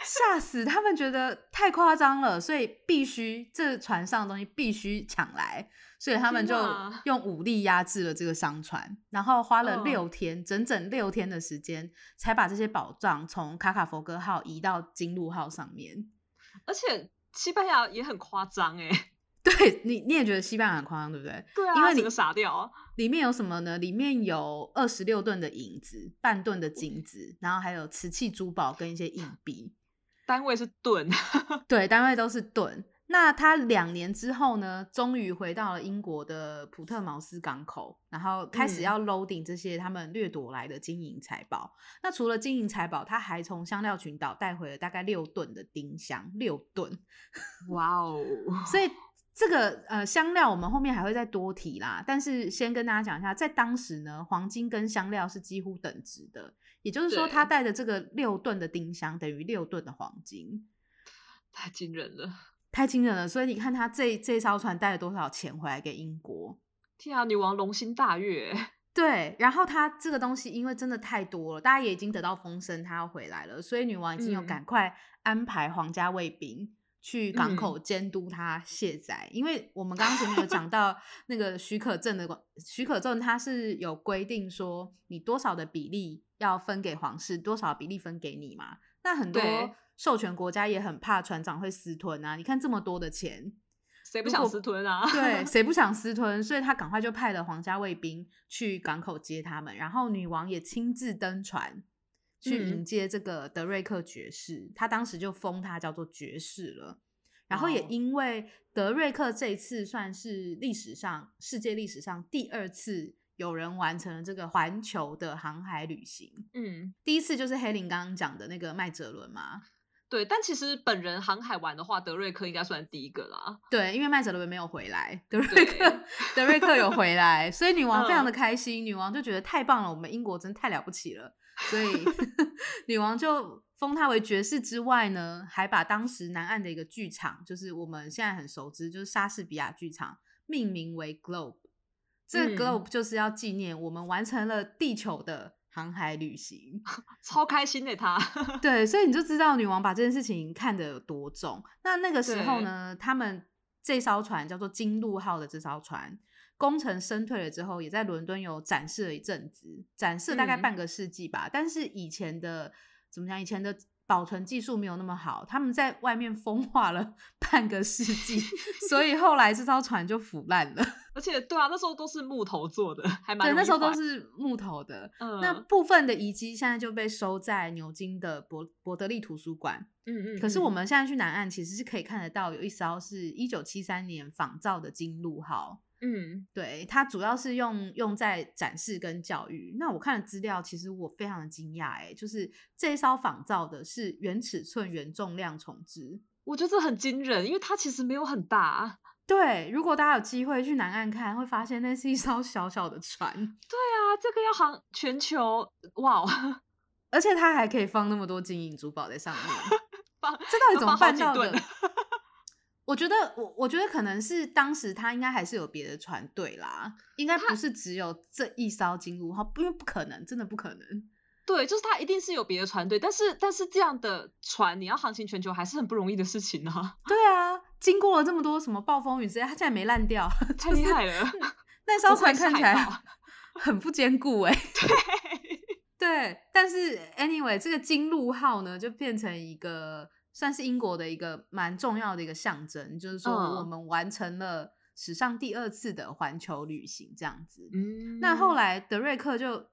吓死！他们觉得太夸张了，所以必须这船上的东西必须抢来，所以他们就用武力压制了这个商船，然后花了六天，整整六天的时间，才把这些宝藏从卡卡佛哥号移到金鹿号上面。而且西班牙也很夸张哎。对你，你也觉得西班牙很夸张，对不对？对啊，因为你傻掉。里面有什么呢？里面有二十六吨的银子，半吨的金子，然后还有瓷器、珠宝跟一些硬币。单位是吨，对，单位都是吨。那他两年之后呢，终于回到了英国的普特茅斯港口，然后开始要 loading 这些他们掠夺来的金银财宝。那除了金银财宝，他还从香料群岛带回了大概六吨的丁香，六吨。哇哦！所以。这个呃香料我们后面还会再多提啦，但是先跟大家讲一下，在当时呢，黄金跟香料是几乎等值的，也就是说，他带的这个六吨的丁香等于六吨的黄金，太惊人了，太惊人了。所以你看他这这艘船带了多少钱回来给英国？天啊，女王龙心大悦。对，然后他这个东西因为真的太多了，大家也已经得到风声，他要回来了，所以女王已经有赶快安排皇家卫兵。去港口监督他卸载，因为我们刚刚前面有讲到 那个许可证的许可证，它是有规定说你多少的比例要分给皇室，多少比例分给你嘛。那很多授权国家也很怕船长会私吞啊。你看这么多的钱，谁不想私吞啊？对，谁不想私吞？所以他赶快就派了皇家卫兵去港口接他们，然后女王也亲自登船。去迎接这个德瑞克爵士，他当时就封他叫做爵士了。然后也因为德瑞克这一次算是历史上世界历史上第二次有人完成了这个环球的航海旅行。嗯，第一次就是黑林刚刚讲的那个麦哲伦嘛。对，但其实本人航海玩的话，德瑞克应该算第一个啦。对，因为麦哲伦没有回来，德瑞克德瑞克有回来，所以女王非常的开心，女王就觉得太棒了，我们英国真太了不起了。所以 女王就封他为爵士之外呢，还把当时南岸的一个剧场，就是我们现在很熟知，就是莎士比亚剧场，命名为 Globe。这个 Globe 就是要纪念我们完成了地球的航海旅行，超开心的他。对，所以你就知道女王把这件事情看得有多重。那那个时候呢，他们这艘船叫做金鹿号的这艘船。功成身退了之后，也在伦敦有展示了一阵子，展示大概半个世纪吧。但是以前的怎么讲？以前的保存技术没有那么好，他们在外面风化了 半个世纪，所以后来这艘船就腐烂了。而且，对啊，那时候都是木头做的，还蛮对，那时候都是木头的。嗯，那部分的遗迹现在就被收在牛津的博博德利图书馆。嗯嗯。可是我们现在去南岸，其实是可以看得到有一艘是一九七三年仿造的金鹿号。嗯，对，它主要是用用在展示跟教育。那我看的资料，其实我非常的惊讶，哎，就是这一艘仿造的是原尺寸、原重量重置，我觉得这很惊人，因为它其实没有很大。对，如果大家有机会去南岸看，会发现那是一艘小小的船。对啊，这个要航全球哇，而且它还可以放那么多金银珠宝在上面，这到底怎么办到的？我觉得我我觉得可能是当时他应该还是有别的船队啦，应该不是只有这一艘金鹿号，因为不可能，真的不可能。对，就是他一定是有别的船队，但是但是这样的船你要航行全球还是很不容易的事情啊。对啊，经过了这么多什么暴风雨之类，它竟然没烂掉，太厉害了。那艘船看起来 很不坚固哎。对对，但是 anyway，这个金鹿号呢就变成一个。算是英国的一个蛮重要的一个象征，就是说我们完成了史上第二次的环球旅行，这样子。嗯，那后来德瑞克就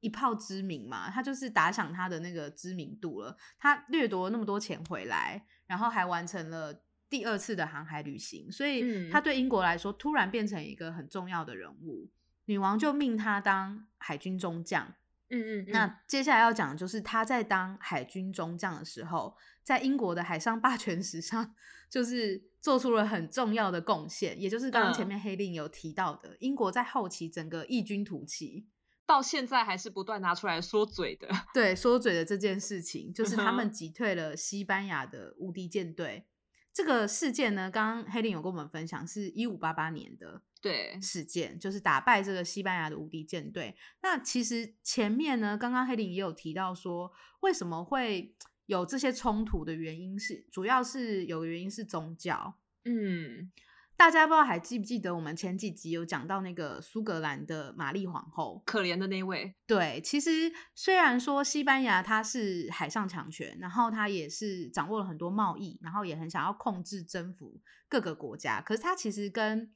一炮知名嘛，他就是打响他的那个知名度了。他掠夺了那么多钱回来，然后还完成了第二次的航海旅行，所以他对英国来说突然变成一个很重要的人物。女王就命他当海军中将。嗯嗯，那接下来要讲的就是他在当海军中将的时候，在英国的海上霸权史上，就是做出了很重要的贡献，也就是刚刚前面黑令有提到的，英国在后期整个异军突起，到现在还是不断拿出来说嘴的。对，说嘴的这件事情，就是他们击退了西班牙的无敌舰队。这个事件呢，刚刚黑令有跟我们分享，是一五八八年的。对事件，就是打败这个西班牙的无敌舰队。那其实前面呢，刚刚黑林也有提到说，为什么会有这些冲突的原因是，主要是有个原因是宗教。嗯，大家不知道还记不记得我们前几集有讲到那个苏格兰的玛丽皇后，可怜的那位。对，其实虽然说西班牙它是海上强权，然后它也是掌握了很多贸易，然后也很想要控制征服各个国家，可是它其实跟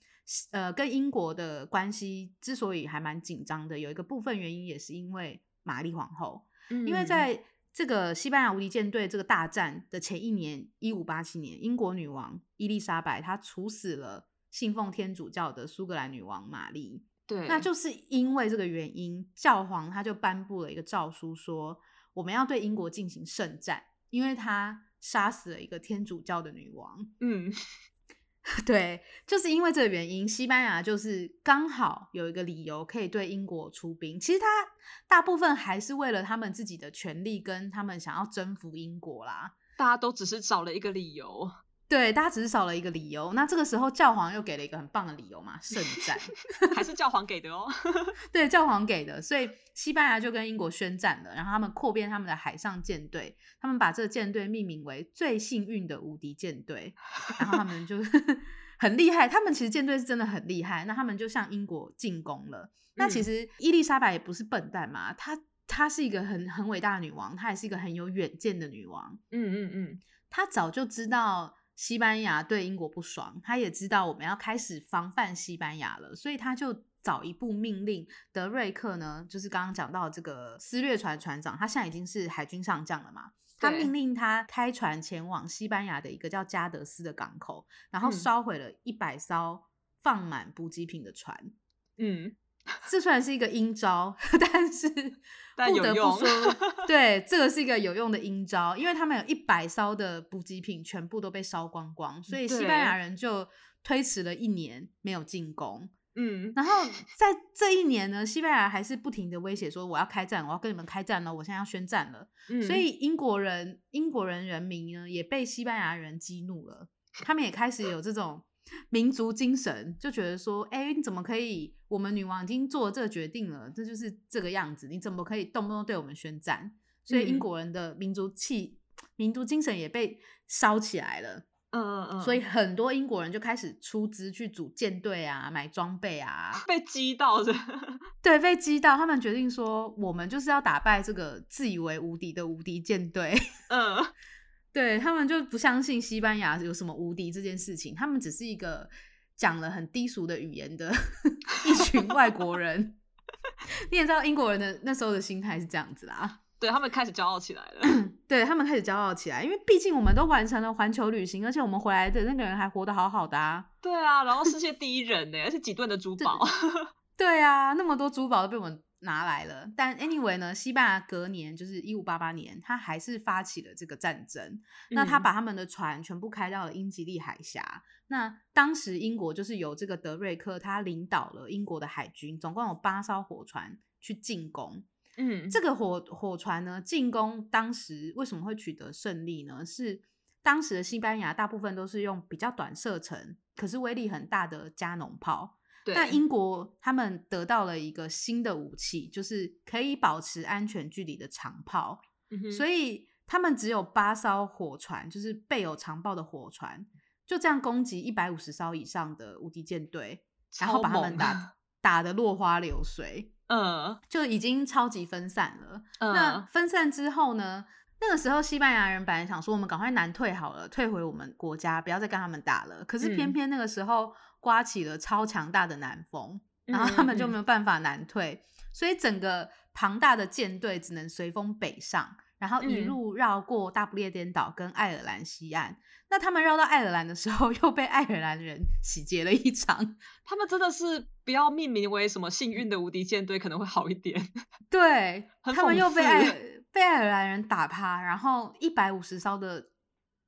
呃跟英国的关系之所以还蛮紧张的，有一个部分原因也是因为玛丽皇后，因为在这个西班牙无敌舰队这个大战的前一年，一五八七年，英国女王伊丽莎白她处死了信奉天主教的苏格兰女王玛丽。对，那就是因为这个原因，教皇他就颁布了一个诏书，说我们要对英国进行圣战，因为他杀死了一个天主教的女王。嗯。对，就是因为这个原因，西班牙就是刚好有一个理由可以对英国出兵。其实他大部分还是为了他们自己的权利，跟他们想要征服英国啦。大家都只是找了一个理由。对，大家只是少了一个理由。那这个时候教皇又给了一个很棒的理由嘛，圣战，还是教皇给的哦。对，教皇给的，所以西班牙就跟英国宣战了。然后他们扩编他们的海上舰队，他们把这个舰队命名为“最幸运的无敌舰队”。然后他们就 很厉害，他们其实舰队是真的很厉害。那他们就向英国进攻了。那其实伊丽莎白也不是笨蛋嘛，她她是一个很很伟大的女王，她也是一个很有远见的女王。嗯嗯嗯，她早就知道。西班牙对英国不爽，他也知道我们要开始防范西班牙了，所以他就早一步命令德瑞克呢，就是刚刚讲到这个私掠船船长，他现在已经是海军上将了嘛，他命令他开船前往西班牙的一个叫加德斯的港口，然后烧毁了一百艘放满补给品的船。嗯。这虽然是一个阴招，但是不得不说，对，这个是一个有用的阴招，因为他们有一百艘的补给品全部都被烧光光，所以西班牙人就推迟了一年没有进攻。嗯，然后在这一年呢，西班牙还是不停的威胁说：“我要开战，我要跟你们开战了，我现在要宣战了。”所以英国人、英国人人民呢也被西班牙人激怒了，他们也开始有这种。民族精神就觉得说，哎，你怎么可以？我们女王已经做了这个决定了，这就是这个样子，你怎么可以动不动对我们宣战？所以英国人的民族气、民族精神也被烧起来了。嗯嗯嗯。所以很多英国人就开始出资去组舰队啊，买装备啊。被激到的，对，被激到，他们决定说，我们就是要打败这个自以为无敌的无敌舰队。嗯。对他们就不相信西班牙有什么无敌这件事情，他们只是一个讲了很低俗的语言的 一群外国人。你也知道英国人的那时候的心态是这样子啦，对他们开始骄傲起来了，对他们开始骄傲起来，因为毕竟我们都完成了环球旅行，而且我们回来的那个人还活得好好的啊。对啊，然后世界第一人呢，而且几吨的珠 宝。对啊，那么多珠宝都被我们。拿来了，但 anyway 呢？西班牙隔年就是一五八八年，他还是发起了这个战争。那他把他们的船全部开到了英吉利海峡。那当时英国就是由这个德瑞克他领导了英国的海军，总共有八艘火船去进攻。嗯，这个火火船呢进攻，当时为什么会取得胜利呢？是当时的西班牙大部分都是用比较短射程，可是威力很大的加农炮。那英国他们得到了一个新的武器，就是可以保持安全距离的长炮，所以他们只有八艘火船，就是备有长炮的火船，就这样攻击一百五十艘以上的无敌舰队，然后把他们打打的落花流水，嗯，就已经超级分散了。那分散之后呢？那个时候，西班牙人本来想说，我们赶快南退好了，退回我们国家，不要再跟他们打了。可是偏偏那个时候刮起了超强大的南风，然后他们就没有办法南退，所以整个庞大的舰队只能随风北上，然后一路绕过大不列颠岛跟爱尔兰西岸。那他们绕到爱尔兰的时候，又被爱尔兰人洗劫了一场。他们真的是不要命名为什么幸运的无敌舰队可能会好一点。对，他们又被爱。被爱尔兰人打趴，然后一百五十艘的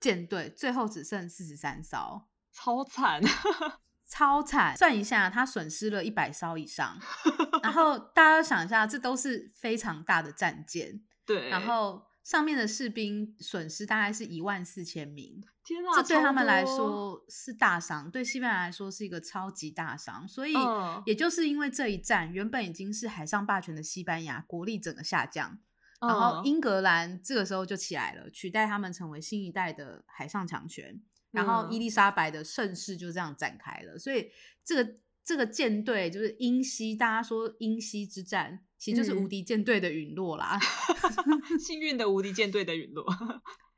舰队最后只剩四十三艘，超惨，超惨。算一下，他损失了一百艘以上。然后大家想一下，这都是非常大的战舰。对。然后上面的士兵损失大概是一万四千名。天这对他们来说是大伤，对西班牙来说是一个超级大伤。所以，也就是因为这一战，原本已经是海上霸权的西班牙国力整个下降，然后英格兰这个时候就起来了，取代他们成为新一代的海上强权。然后伊丽莎白的盛世就这样展开了。所以，这个这个舰队就是英西，大家说英西之战，其实就是无敌舰队的陨落啦。幸运的无敌舰队的陨落。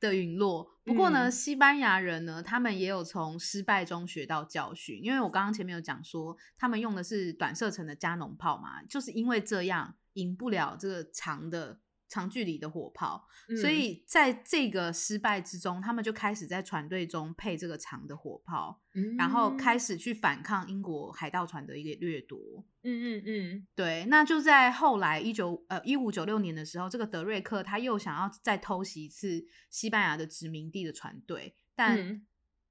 的陨落。不过呢，西班牙人呢，他们也有从失败中学到教训。因为我刚刚前面有讲说，他们用的是短射程的加农炮嘛，就是因为这样赢不了这个长的。长距离的火炮，所以在这个失败之中，他们就开始在船队中配这个长的火炮，然后开始去反抗英国海盗船的一个掠夺。嗯嗯嗯，对。那就在后来一九呃一五九六年的时候，这个德瑞克他又想要再偷袭一次西班牙的殖民地的船队，但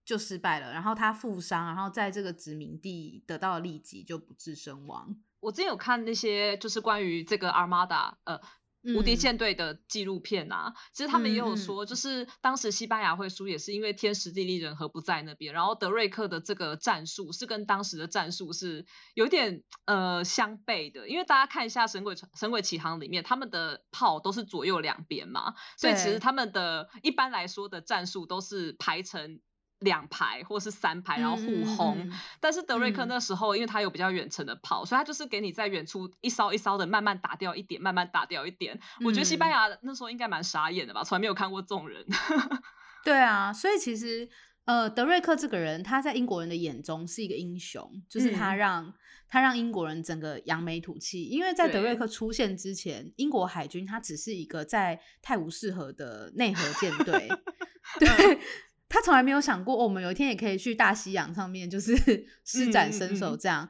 就失败了。然后他负伤，然后在这个殖民地得到了利己，就不治身亡。我之前有看那些就是关于这个 Armada 呃。无敌舰队的纪录片啊，其实他们也有说，就是当时西班牙会输，也是因为天时地利人和不在那边。然后德瑞克的这个战术是跟当时的战术是有点呃相悖的，因为大家看一下《神鬼神鬼奇航》里面，他们的炮都是左右两边嘛，所以其实他们的一般来说的战术都是排成。两排或是三排，然后互轰。但是德瑞克那时候，因为他有比较远程的炮，所以他就是给你在远处一烧一烧的慢慢打掉一点，慢慢打掉一点。我觉得西班牙那时候应该蛮傻眼的吧，从来没有看过这种人。对啊，所以其实呃，德瑞克这个人，他在英国人的眼中是一个英雄，就是他让他让英国人整个扬眉吐气。因为在德瑞克出现之前，英国海军他只是一个在泰晤士河的内河舰队，对。他从来没有想过，我们有一天也可以去大西洋上面，就是施展身手这样。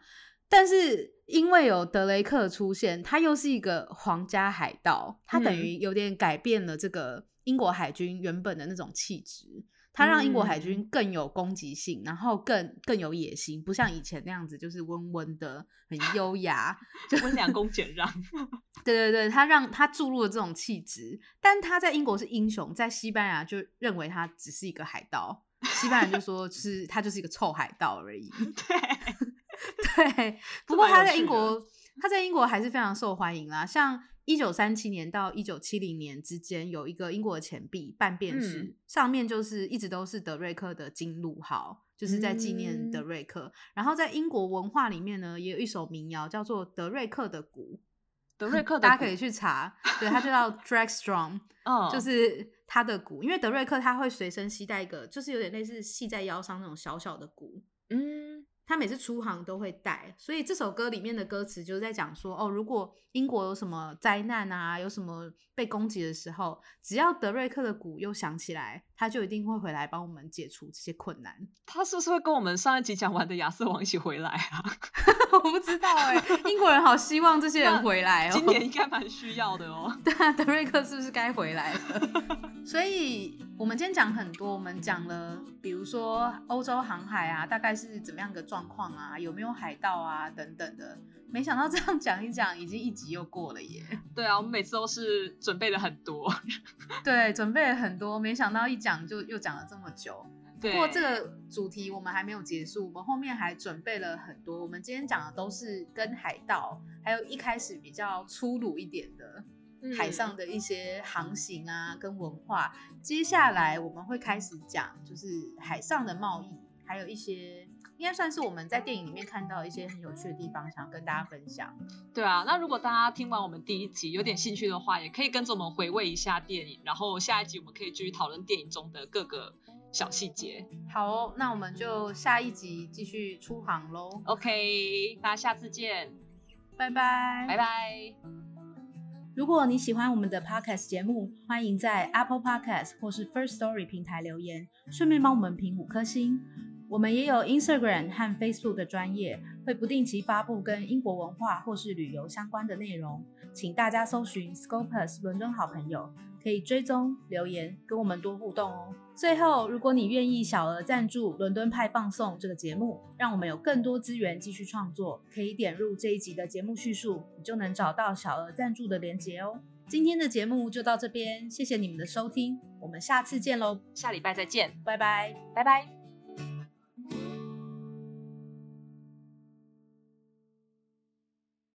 但是因为有德雷克出现，他又是一个皇家海盗，他等于有点改变了这个英国海军原本的那种气质。他让英国海军更有攻击性，然后更更有野心，不像以前那样子，就是温温的、很优雅，就温良恭俭让。对对对，他让他注入了这种气质，但他在英国是英雄，在西班牙就认为他只是一个海盗，西班牙就说是他就是一个臭海盗而已。对对，不过他在英国，他在英国还是非常受欢迎啦，像。一九三七年到一九七零年之间，有一个英国的钱币半便士，上面就是一直都是德瑞克的金鹿号，就是在纪念德瑞克。然后在英国文化里面呢，也有一首民谣叫做《德瑞克的鼓》，德瑞克 大家可以去查，对，它就叫 Drag Strong，就是他的鼓，因为德瑞克他会随身携带一个，就是有点类似系在腰上那种小小的鼓，嗯。他每次出航都会带，所以这首歌里面的歌词就是在讲说，哦，如果英国有什么灾难啊，有什么被攻击的时候，只要德瑞克的鼓又响起来。他就一定会回来帮我们解除这些困难。他是不是会跟我们上一集讲完的亚瑟王一起回来啊？我不知道哎，英国人好希望这些人回来哦。今年应该蛮需要的哦。对啊，德瑞克是不是该回来了？所以我们今天讲很多，我们讲了，比如说欧洲航海啊，大概是怎么样的状况啊，有没有海盗啊等等的。没想到这样讲一讲，已经一集又过了耶。对啊，我们每次都是准备了很多。对，准备了很多，没想到一讲就又讲了这么久。不过这个主题我们还没有结束，我们后面还准备了很多。我们今天讲的都是跟海盗，还有一开始比较粗鲁一点的海上的一些航行啊，跟文化。接下来我们会开始讲，就是海上的贸易，还有一些。应该算是我们在电影里面看到一些很有趣的地方，想要跟大家分享。对啊，那如果大家听完我们第一集有点兴趣的话，也可以跟着我们回味一下电影，然后下一集我们可以继续讨论电影中的各个小细节。好，那我们就下一集继续出航喽。OK，大家下次见，拜拜，拜拜。如果你喜欢我们的 Podcast 节目，欢迎在 Apple Podcast 或是 First Story 平台留言，顺便帮我们评五颗星。我们也有 Instagram 和 Facebook 的专业，会不定期发布跟英国文化或是旅游相关的内容，请大家搜寻 Scopus 伦敦好朋友，可以追踪留言跟我们多互动哦。最后，如果你愿意小额赞助《伦敦派放送》这个节目，让我们有更多资源继续创作，可以点入这一集的节目叙述，你就能找到小额赞助的连结哦。今天的节目就到这边，谢谢你们的收听，我们下次见喽，下礼拜再见，拜拜，拜拜。